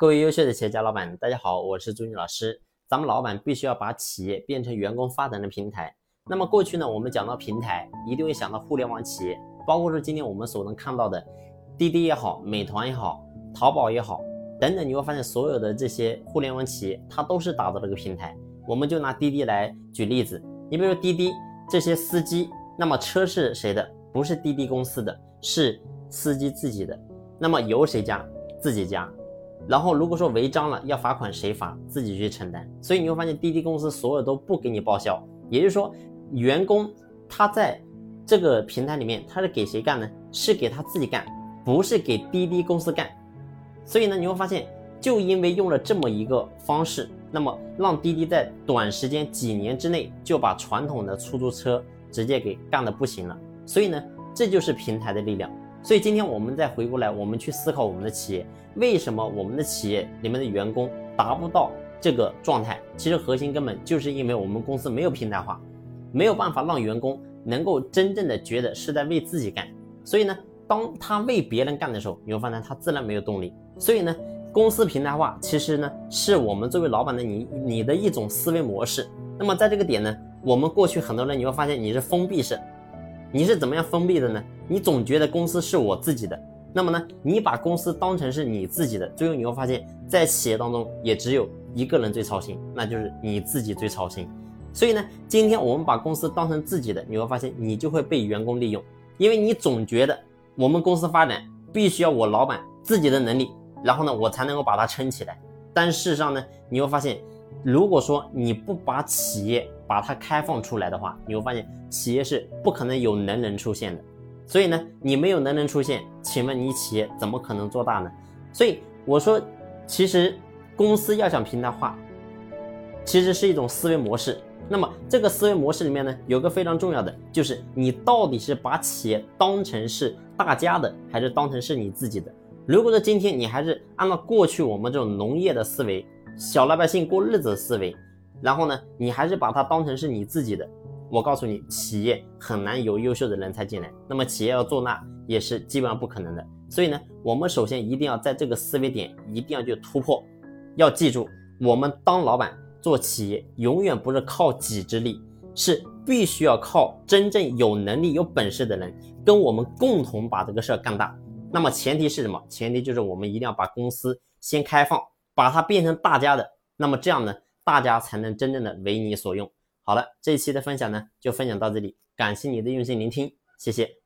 各位优秀的企业家老板，大家好，我是朱军老师。咱们老板必须要把企业变成员工发展的平台。那么过去呢，我们讲到平台，一定会想到互联网企业，包括说今天我们所能看到的滴滴也好，美团也好，淘宝也好，等等，你会发现所有的这些互联网企业，它都是打造这个平台。我们就拿滴滴来举例子，你比如说滴滴这些司机，那么车是谁的？不是滴滴公司的，是司机自己的。那么由谁加？自己加。然后如果说违章了要罚款，谁罚自己去承担。所以你会发现滴滴公司所有都不给你报销，也就是说员工他在这个平台里面他是给谁干呢？是给他自己干，不是给滴滴公司干。所以呢你会发现，就因为用了这么一个方式，那么让滴滴在短时间几年之内就把传统的出租车直接给干的不行了。所以呢这就是平台的力量。所以今天我们再回过来，我们去思考我们的企业为什么我们的企业里面的员工达不到这个状态？其实核心根本就是因为我们公司没有平台化，没有办法让员工能够真正的觉得是在为自己干。所以呢，当他为别人干的时候，你会发现他自然没有动力。所以呢，公司平台化其实呢是我们作为老板的你你的一种思维模式。那么在这个点呢，我们过去很多人你会发现你是封闭式。你是怎么样封闭的呢？你总觉得公司是我自己的，那么呢，你把公司当成是你自己的，最后你会发现在企业当中也只有一个人最操心，那就是你自己最操心。所以呢，今天我们把公司当成自己的，你会发现你就会被员工利用，因为你总觉得我们公司发展必须要我老板自己的能力，然后呢，我才能够把它撑起来。但事实上呢，你会发现。如果说你不把企业把它开放出来的话，你会发现企业是不可能有能人出现的。所以呢，你没有能人出现，请问你企业怎么可能做大呢？所以我说，其实公司要想平台化，其实是一种思维模式。那么这个思维模式里面呢，有个非常重要的，就是你到底是把企业当成是大家的，还是当成是你自己的？如果说今天你还是按照过去我们这种农业的思维。小老百姓过日子的思维，然后呢，你还是把它当成是你自己的。我告诉你，企业很难有优秀的人才进来，那么企业要做大也是基本上不可能的。所以呢，我们首先一定要在这个思维点一定要去突破。要记住，我们当老板做企业，永远不是靠己之力，是必须要靠真正有能力、有本事的人跟我们共同把这个事儿干大。那么前提是什么？前提就是我们一定要把公司先开放。把它变成大家的，那么这样呢，大家才能真正的为你所用。好了，这一期的分享呢，就分享到这里，感谢你的用心聆听，谢谢。